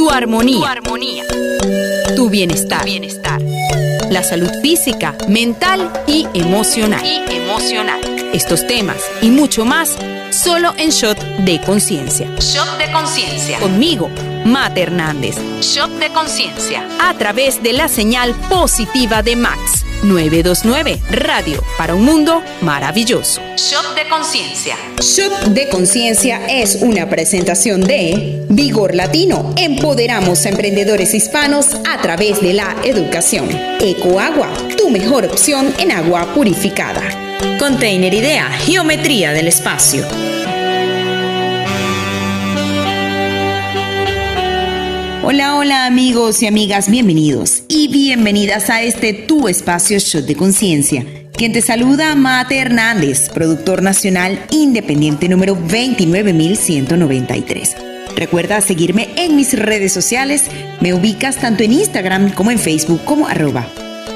tu armonía, tu, armonía. tu bienestar. bienestar. La salud física, mental y emocional. y emocional. Estos temas y mucho más solo en Shot de Conciencia. Shot de Conciencia. Conmigo, Mate Hernández. Shot de Conciencia. A través de la señal positiva de Max 929 Radio para un mundo maravilloso. Shot de Conciencia. Shot de Conciencia es una presentación de Vigor Latino. Empoderamos a emprendedores hispanos a través de la educación. Ecoagua, tu mejor opción en agua purificada. Container Idea, Geometría del Espacio. Hola, hola amigos y amigas, bienvenidos y bienvenidas a este Tu Espacio Shot de Conciencia. Quien te saluda, Mate Hernández, productor nacional independiente número 29193. Recuerda seguirme en mis redes sociales, me ubicas tanto en Instagram como en Facebook como arroba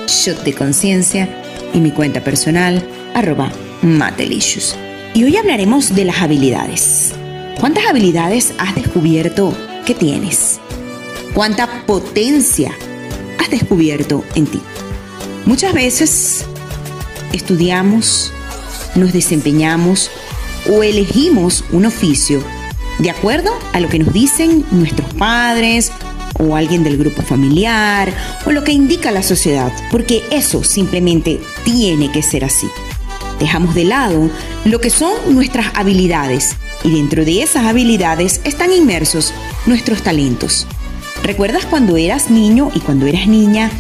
Shot de Conciencia y mi cuenta personal arroba Matelicious. Y hoy hablaremos de las habilidades. ¿Cuántas habilidades has descubierto que tienes? Cuánta potencia has descubierto en ti. Muchas veces estudiamos, nos desempeñamos o elegimos un oficio de acuerdo a lo que nos dicen nuestros padres o alguien del grupo familiar o lo que indica la sociedad, porque eso simplemente tiene que ser así. Dejamos de lado lo que son nuestras habilidades y dentro de esas habilidades están inmersos nuestros talentos. ¿Recuerdas cuando eras niño y cuando eras niña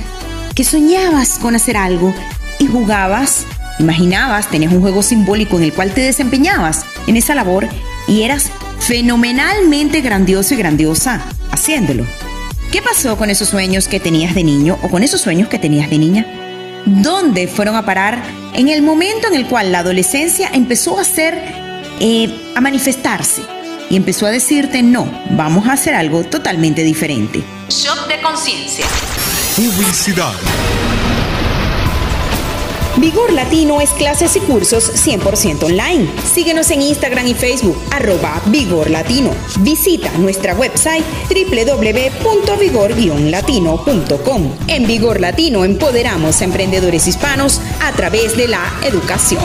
que soñabas con hacer algo y jugabas, imaginabas, tenías un juego simbólico en el cual te desempeñabas en esa labor y eras fenomenalmente grandioso y grandiosa haciéndolo? ¿Qué pasó con esos sueños que tenías de niño o con esos sueños que tenías de niña? ¿Dónde fueron a parar en el momento en el cual la adolescencia empezó a ser, eh, a manifestarse? Y empezó a decirte, no, vamos a hacer algo totalmente diferente. Shop de conciencia. Publicidad. Vigor Latino es clases y cursos 100% online. Síguenos en Instagram y Facebook, arroba Vigor Latino. Visita nuestra website www.vigor-latino.com. En Vigor Latino empoderamos a emprendedores hispanos a través de la educación.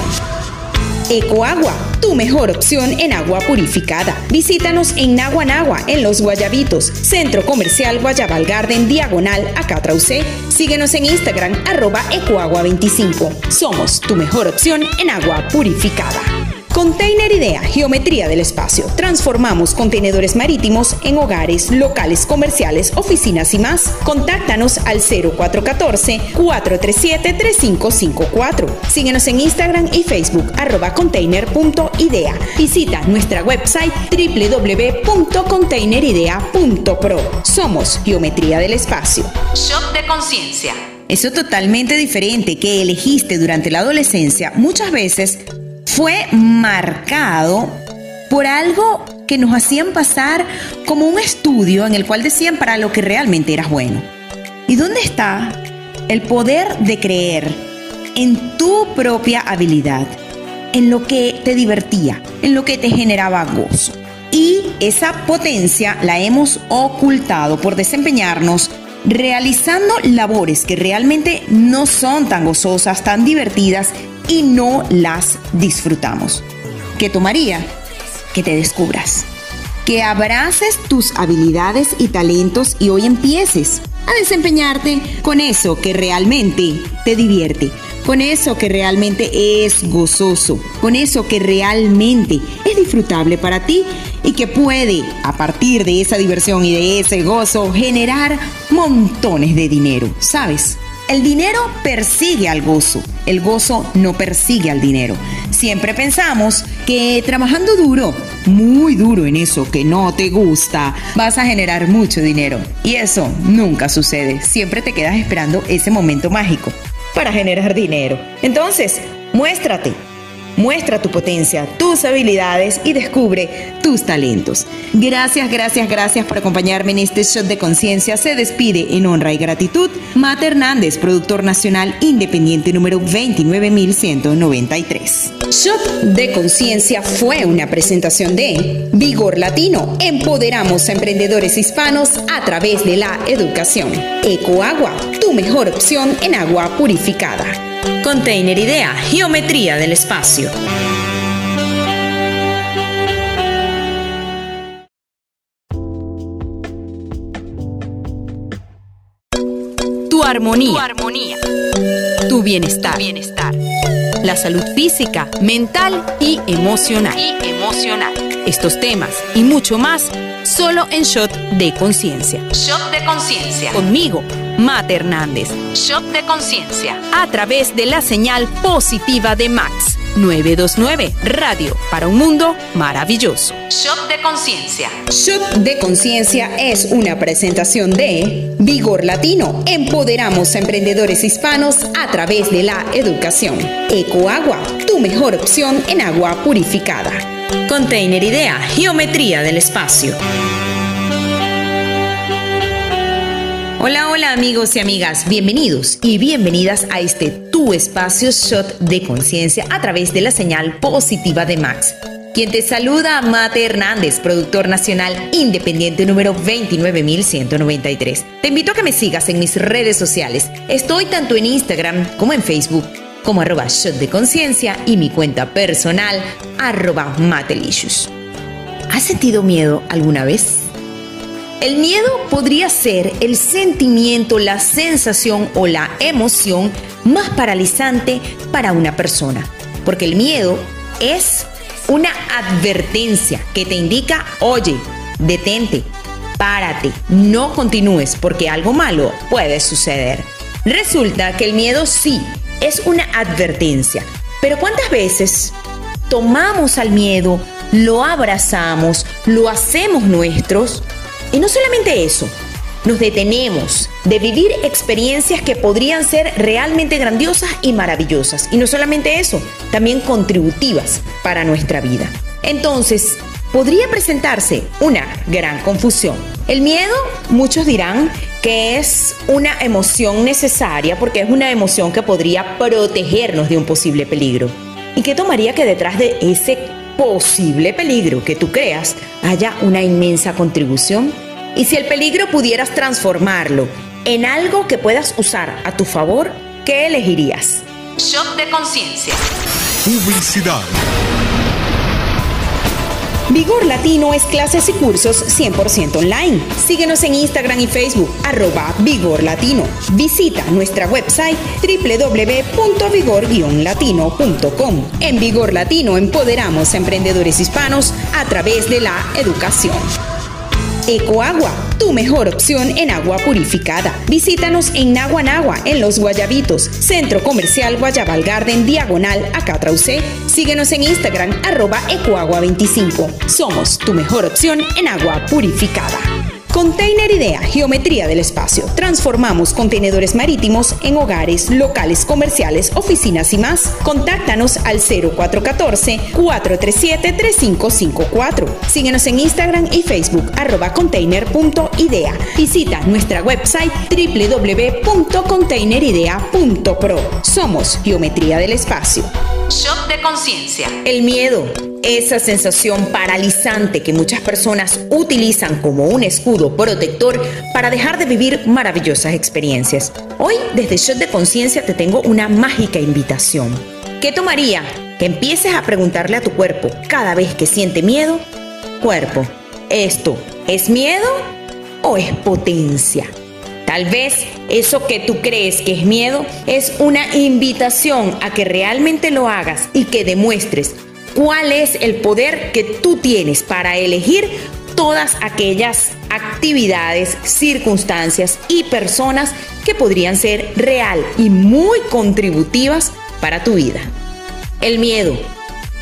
Ecoagua, tu mejor opción en agua purificada. Visítanos en Naguanagua, en Los Guayabitos, Centro Comercial Guayabal Garden, Diagonal a Catrauce. Síguenos en Instagram, arroba Ecoagua25. Somos tu mejor opción en agua purificada. Container Idea, Geometría del Espacio. Transformamos contenedores marítimos en hogares, locales comerciales, oficinas y más. Contáctanos al 0414-437-3554. Síguenos en Instagram y Facebook arroba container.idea. Visita nuestra website www.containeridea.pro. Somos Geometría del Espacio. Shop de conciencia. Eso totalmente diferente que elegiste durante la adolescencia muchas veces fue marcado por algo que nos hacían pasar como un estudio en el cual decían para lo que realmente eras bueno. ¿Y dónde está el poder de creer en tu propia habilidad, en lo que te divertía, en lo que te generaba gozo? Y esa potencia la hemos ocultado por desempeñarnos realizando labores que realmente no son tan gozosas, tan divertidas y no las disfrutamos. ¿Qué tomaría? Que te descubras. Que abraces tus habilidades y talentos y hoy empieces a desempeñarte con eso que realmente te divierte, con eso que realmente es gozoso, con eso que realmente es disfrutable para ti y que puede, a partir de esa diversión y de ese gozo, generar montones de dinero, ¿sabes? El dinero persigue al gozo, el gozo no persigue al dinero. Siempre pensamos que trabajando duro, muy duro en eso que no te gusta, vas a generar mucho dinero. Y eso nunca sucede. Siempre te quedas esperando ese momento mágico para generar dinero. Entonces, muéstrate. Muestra tu potencia, tus habilidades y descubre tus talentos. Gracias, gracias, gracias por acompañarme en este shot de conciencia. Se despide en honra y gratitud Mate Hernández, productor nacional independiente número 29193. Shot de conciencia fue una presentación de Vigor Latino. Empoderamos a emprendedores hispanos a través de la educación. Ecoagua, tu mejor opción en agua purificada. Container Idea, Geometría del Espacio. Tu armonía. Tu armonía. Tu bienestar. bienestar. La salud física, mental y emocional. Y emocional. Estos temas y mucho más solo en Shot de Conciencia. Shot de Conciencia. Conmigo, Mate Hernández. Shot de Conciencia. A través de la señal positiva de Max. 929 Radio para un mundo maravilloso. Shot de Conciencia. Shot de Conciencia es una presentación de Vigor Latino. Empoderamos a emprendedores hispanos a través de la educación. Ecoagua, tu mejor opción en agua purificada. Container Idea, Geometría del Espacio. Hola, hola amigos y amigas, bienvenidos y bienvenidas a este tu espacio shot de conciencia a través de la señal positiva de Max. Quien te saluda, Mate Hernández, productor nacional independiente número 29193. Te invito a que me sigas en mis redes sociales. Estoy tanto en Instagram como en Facebook como arroba shot de conciencia y mi cuenta personal arroba matelicious. ¿Has sentido miedo alguna vez? El miedo podría ser el sentimiento, la sensación o la emoción más paralizante para una persona, porque el miedo es una advertencia que te indica, oye, detente, párate, no continúes porque algo malo puede suceder. Resulta que el miedo sí es una advertencia, pero ¿cuántas veces tomamos al miedo, lo abrazamos, lo hacemos nuestros? Y no solamente eso, nos detenemos de vivir experiencias que podrían ser realmente grandiosas y maravillosas. Y no solamente eso, también contributivas para nuestra vida. Entonces, podría presentarse una gran confusión. El miedo, muchos dirán que es una emoción necesaria porque es una emoción que podría protegernos de un posible peligro. ¿Y qué tomaría que detrás de ese posible peligro que tú creas haya una inmensa contribución. Y si el peligro pudieras transformarlo en algo que puedas usar a tu favor, ¿qué elegirías? Shot de conciencia. Publicidad. Vigor Latino es clases y cursos 100% online. Síguenos en Instagram y Facebook, arroba Vigor Latino. Visita nuestra website www.vigor-latino.com. En Vigor Latino empoderamos a emprendedores hispanos a través de la educación. Ecoagua, tu mejor opción en agua purificada. Visítanos en Naguanagua, en Los Guayabitos, Centro Comercial Guayabal Garden, diagonal a Catrauce. Síguenos en Instagram, arroba Ecoagua25. Somos tu mejor opción en agua purificada. Container Idea, Geometría del Espacio. Transformamos contenedores marítimos en hogares, locales comerciales, oficinas y más. Contáctanos al 0414-437-3554. Síguenos en Instagram y Facebook arroba container.idea. Visita nuestra website www.containeridea.pro. Somos Geometría del Espacio. Shot de conciencia. El miedo, esa sensación paralizante que muchas personas utilizan como un escudo protector para dejar de vivir maravillosas experiencias. Hoy, desde Shot de conciencia, te tengo una mágica invitación. ¿Qué tomaría? Que empieces a preguntarle a tu cuerpo cada vez que siente miedo. Cuerpo, ¿esto es miedo o es potencia? Tal vez eso que tú crees que es miedo es una invitación a que realmente lo hagas y que demuestres cuál es el poder que tú tienes para elegir todas aquellas actividades, circunstancias y personas que podrían ser real y muy contributivas para tu vida. El miedo.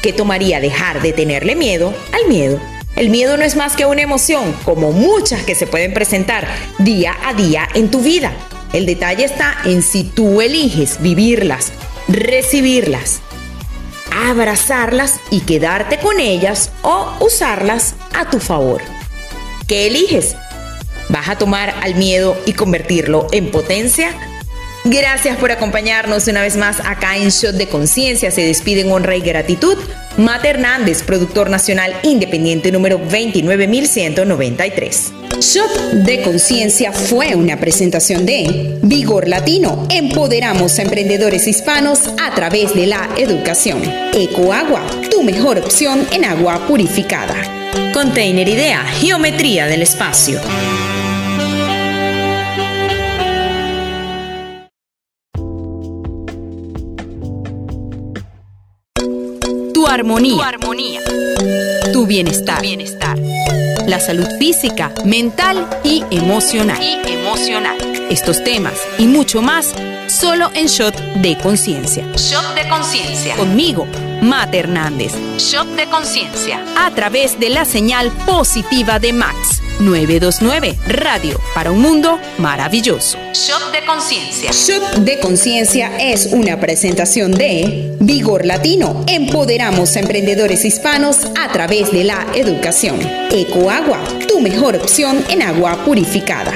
¿Qué tomaría dejar de tenerle miedo al miedo? El miedo no es más que una emoción, como muchas que se pueden presentar día a día en tu vida. El detalle está en si tú eliges vivirlas, recibirlas, abrazarlas y quedarte con ellas o usarlas a tu favor. ¿Qué eliges? ¿Vas a tomar al miedo y convertirlo en potencia? Gracias por acompañarnos una vez más acá en Shot de Conciencia. Se despiden honra y gratitud. Mate Hernández, productor nacional independiente número 29193. Shot de Conciencia fue una presentación de Vigor Latino. Empoderamos a emprendedores hispanos a través de la educación. Ecoagua, tu mejor opción en agua purificada. Container Idea, Geometría del Espacio. Armonía. Tu armonía. Tu bienestar. bienestar. La salud física, mental y emocional. Y emocional. Estos temas y mucho más solo en Shot de Conciencia. Shot de Conciencia. Conmigo, Mate Hernández. Shot de Conciencia. A través de la señal positiva de Max. 929 Radio para un mundo maravilloso. Shot de Conciencia. Shot de Conciencia es una presentación de Vigor Latino. Empoderamos a emprendedores hispanos a través de la educación. Ecoagua, tu mejor opción en agua purificada.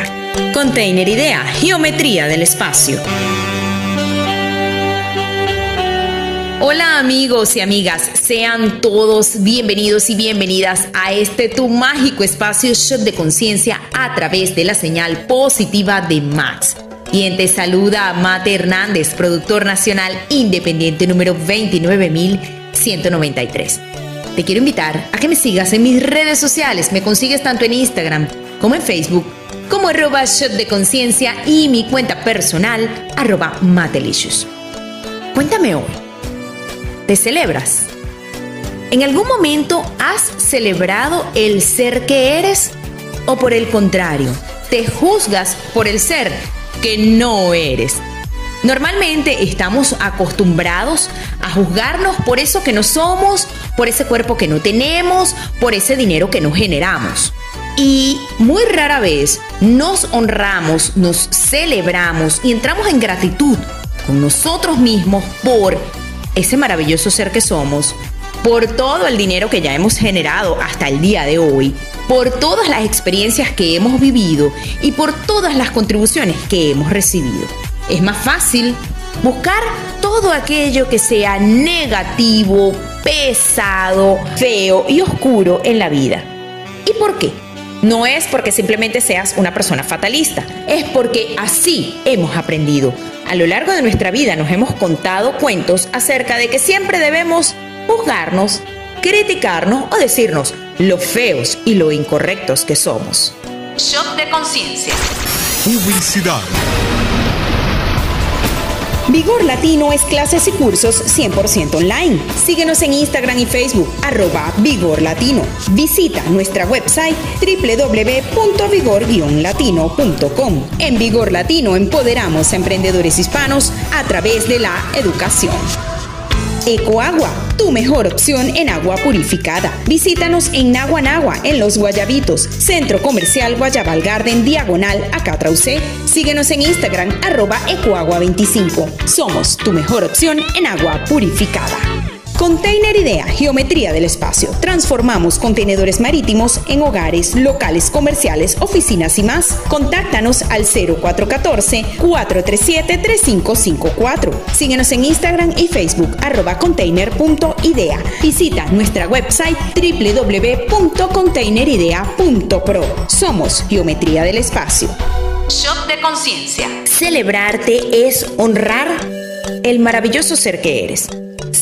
Container Idea, Geometría del Espacio. Hola amigos y amigas, sean todos bienvenidos y bienvenidas a este tu mágico espacio Shot de Conciencia a través de la señal positiva de Max. Quien te saluda Mate Hernández, productor nacional independiente número 29193. Te quiero invitar a que me sigas en mis redes sociales. Me consigues tanto en Instagram como en Facebook como arroba shot de conciencia y mi cuenta personal arroba matelicious. Cuéntame hoy. ¿Te celebras? ¿En algún momento has celebrado el ser que eres? ¿O por el contrario, te juzgas por el ser que no eres? Normalmente estamos acostumbrados a juzgarnos por eso que no somos, por ese cuerpo que no tenemos, por ese dinero que no generamos. Y muy rara vez nos honramos, nos celebramos y entramos en gratitud con nosotros mismos por ese maravilloso ser que somos, por todo el dinero que ya hemos generado hasta el día de hoy, por todas las experiencias que hemos vivido y por todas las contribuciones que hemos recibido. Es más fácil buscar todo aquello que sea negativo, pesado, feo y oscuro en la vida. ¿Y por qué? No es porque simplemente seas una persona fatalista, es porque así hemos aprendido. A lo largo de nuestra vida nos hemos contado cuentos acerca de que siempre debemos juzgarnos, criticarnos o decirnos lo feos y lo incorrectos que somos. Shock de conciencia. Publicidad. Vigor Latino es clases y cursos 100% online. Síguenos en Instagram y Facebook, arroba Vigor Latino. Visita nuestra website www.vigor-latino.com. En Vigor Latino empoderamos a emprendedores hispanos a través de la educación. Ecoagua, tu mejor opción en agua purificada. Visítanos en Naguanagua, en Los Guayabitos, Centro Comercial Guayabal Garden, diagonal a Catrauce. Síguenos en Instagram, arroba Ecoagua25. Somos tu mejor opción en agua purificada. Container Idea, Geometría del Espacio. Transformamos contenedores marítimos en hogares, locales comerciales, oficinas y más. Contáctanos al 0414-437-3554. Síguenos en Instagram y Facebook arroba container.idea. Visita nuestra website www.containeridea.pro. Somos Geometría del Espacio. Shop de conciencia. Celebrarte es honrar el maravilloso ser que eres.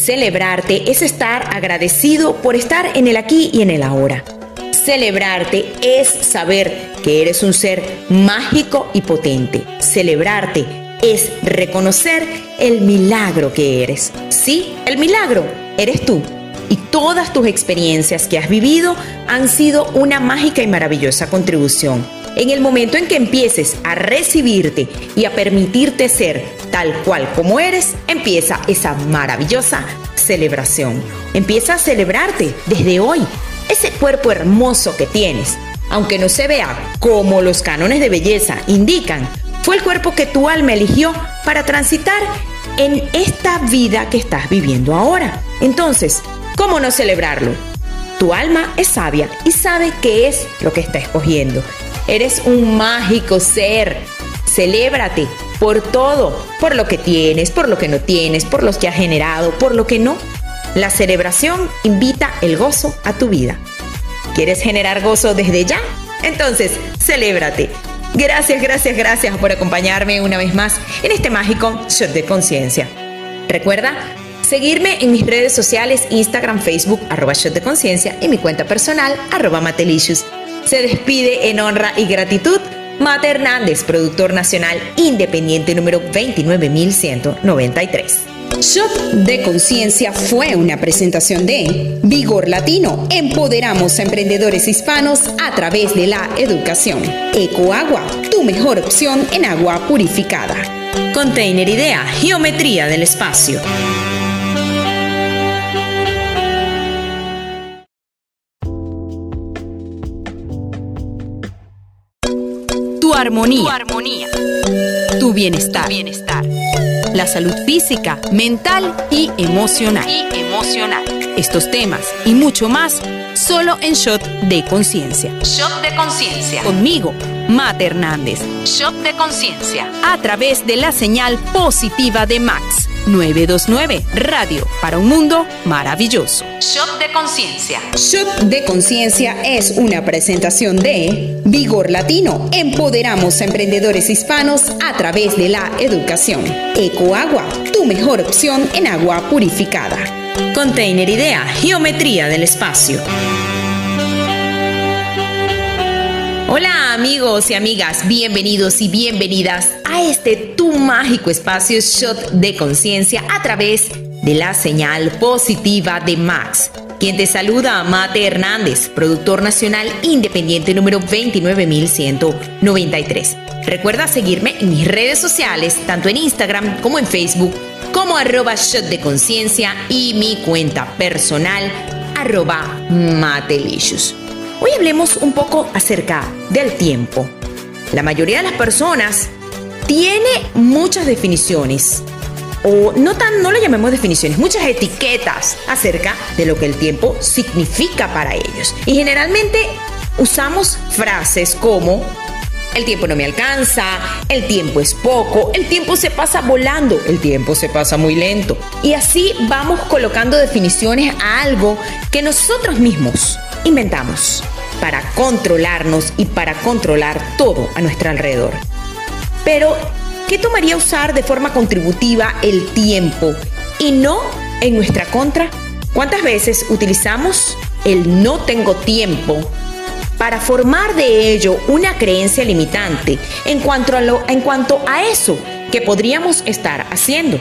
Celebrarte es estar agradecido por estar en el aquí y en el ahora. Celebrarte es saber que eres un ser mágico y potente. Celebrarte es reconocer el milagro que eres. Sí, el milagro eres tú. Y todas tus experiencias que has vivido han sido una mágica y maravillosa contribución en el momento en que empieces a recibirte y a permitirte ser tal cual como eres, empieza esa maravillosa celebración. Empieza a celebrarte desde hoy ese cuerpo hermoso que tienes. Aunque no se vea como los cánones de belleza indican, fue el cuerpo que tu alma eligió para transitar en esta vida que estás viviendo ahora. Entonces, ¿cómo no celebrarlo? Tu alma es sabia y sabe qué es lo que está escogiendo. Eres un mágico ser. Celébrate por todo, por lo que tienes, por lo que no tienes, por los que has generado, por lo que no. La celebración invita el gozo a tu vida. ¿Quieres generar gozo desde ya? Entonces, celébrate. Gracias, gracias, gracias por acompañarme una vez más en este mágico shot de conciencia. Recuerda seguirme en mis redes sociales, Instagram, Facebook, arroba shot de conciencia y mi cuenta personal, arroba matelicious. Se despide en honra y gratitud Mate Hernández, productor nacional independiente número 29193. Shot de Conciencia fue una presentación de Vigor Latino. Empoderamos a emprendedores hispanos a través de la educación. Ecoagua, tu mejor opción en agua purificada. Container Idea, Geometría del Espacio. Armonía. Tu armonía. Tu bienestar. bienestar la salud física, mental y emocional. Y emocional. Estos temas y mucho más solo en Shot de Conciencia. Shot de Conciencia. Conmigo, Mate Hernández. Shot de Conciencia. A través de la señal positiva de Max 929 Radio para un mundo maravilloso. Shot de Conciencia. Shot de Conciencia es una presentación de Vigor Latino. Empoderamos a emprendedores hispanos a través de la educación. Ecoagua, tu mejor opción en agua purificada. Container Idea, Geometría del Espacio. Hola amigos y amigas, bienvenidos y bienvenidas a este tu mágico espacio Shot de Conciencia a través de la señal positiva de Max. Quien te saluda, Mate Hernández, productor nacional independiente número 29193. Recuerda seguirme en mis redes sociales, tanto en Instagram como en Facebook, como arroba shot de conciencia y mi cuenta personal, arroba matelicious. Hoy hablemos un poco acerca del tiempo. La mayoría de las personas tiene muchas definiciones, o no tan, no le llamemos definiciones, muchas etiquetas acerca de lo que el tiempo significa para ellos. Y generalmente usamos frases como el tiempo no me alcanza, el tiempo es poco, el tiempo se pasa volando, el tiempo se pasa muy lento. Y así vamos colocando definiciones a algo que nosotros mismos inventamos para controlarnos y para controlar todo a nuestro alrededor. Pero, ¿qué tomaría usar de forma contributiva el tiempo y no en nuestra contra? ¿Cuántas veces utilizamos el no tengo tiempo para formar de ello una creencia limitante en cuanto a, lo, en cuanto a eso que podríamos estar haciendo?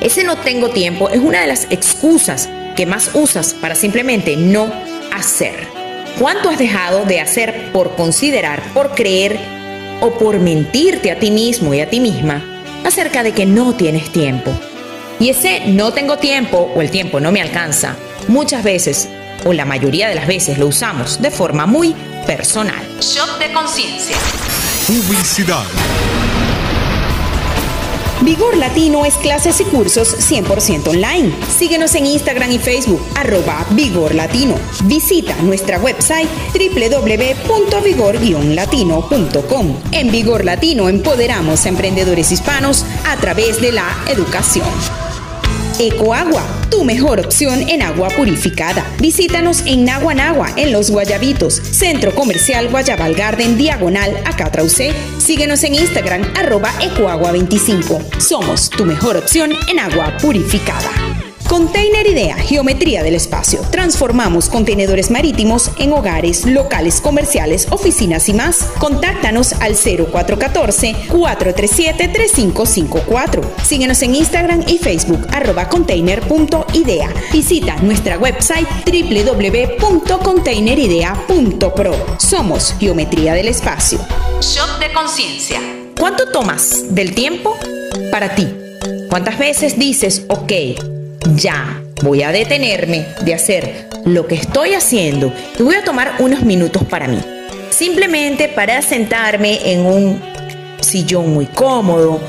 Ese no tengo tiempo es una de las excusas que más usas para simplemente no hacer. ¿Cuánto has dejado de hacer por considerar, por creer o por mentirte a ti mismo y a ti misma acerca de que no tienes tiempo? Y ese no tengo tiempo o el tiempo no me alcanza, muchas veces o la mayoría de las veces lo usamos de forma muy personal. Shot de conciencia. Publicidad. Vigor Latino es clases y cursos 100% online. Síguenos en Instagram y Facebook, arroba Vigor Latino. Visita nuestra website www.vigor-latino.com. En Vigor Latino empoderamos a emprendedores hispanos a través de la educación. Ecoagua, tu mejor opción en agua purificada. Visítanos en Naguanagua, en Los Guayabitos, Centro Comercial Guayabal Garden, Diagonal a Catrauce. Síguenos en Instagram, arroba Ecoagua25. Somos tu mejor opción en agua purificada. Container Idea, Geometría del Espacio. Transformamos contenedores marítimos en hogares, locales comerciales, oficinas y más. Contáctanos al 0414-437-3554. Síguenos en Instagram y Facebook arroba container.idea. Visita nuestra website www.containeridea.pro. Somos Geometría del Espacio. Shot de conciencia. ¿Cuánto tomas del tiempo para ti? ¿Cuántas veces dices, ok, ya, voy a detenerme de hacer lo que estoy haciendo y voy a tomar unos minutos para mí. Simplemente para sentarme en un sillón muy cómodo,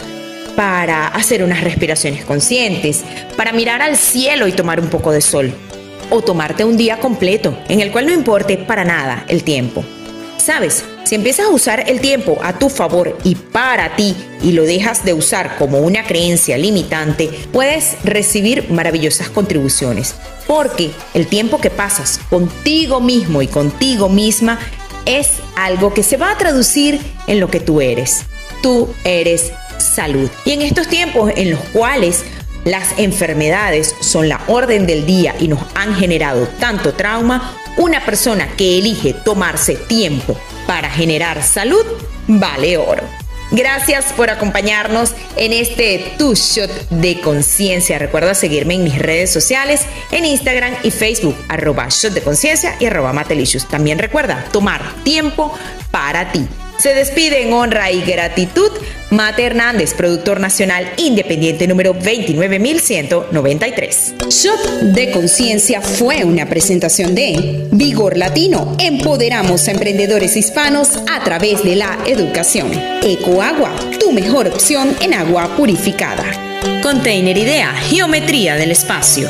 para hacer unas respiraciones conscientes, para mirar al cielo y tomar un poco de sol, o tomarte un día completo en el cual no importe para nada el tiempo. Sabes, si empiezas a usar el tiempo a tu favor y para ti y lo dejas de usar como una creencia limitante, puedes recibir maravillosas contribuciones. Porque el tiempo que pasas contigo mismo y contigo misma es algo que se va a traducir en lo que tú eres. Tú eres salud. Y en estos tiempos en los cuales las enfermedades son la orden del día y nos han generado tanto trauma, una persona que elige tomarse tiempo para generar salud vale oro. Gracias por acompañarnos en este Tu Shot de Conciencia. Recuerda seguirme en mis redes sociales, en Instagram y Facebook, arroba Shot de Conciencia y arroba Matelicious. También recuerda tomar tiempo para ti. Se despide en honra y gratitud Mate Hernández, productor nacional independiente número 29193. Shot de Conciencia fue una presentación de Vigor Latino. Empoderamos a emprendedores hispanos a través de la educación. Ecoagua, tu mejor opción en agua purificada. Container Idea, Geometría del Espacio.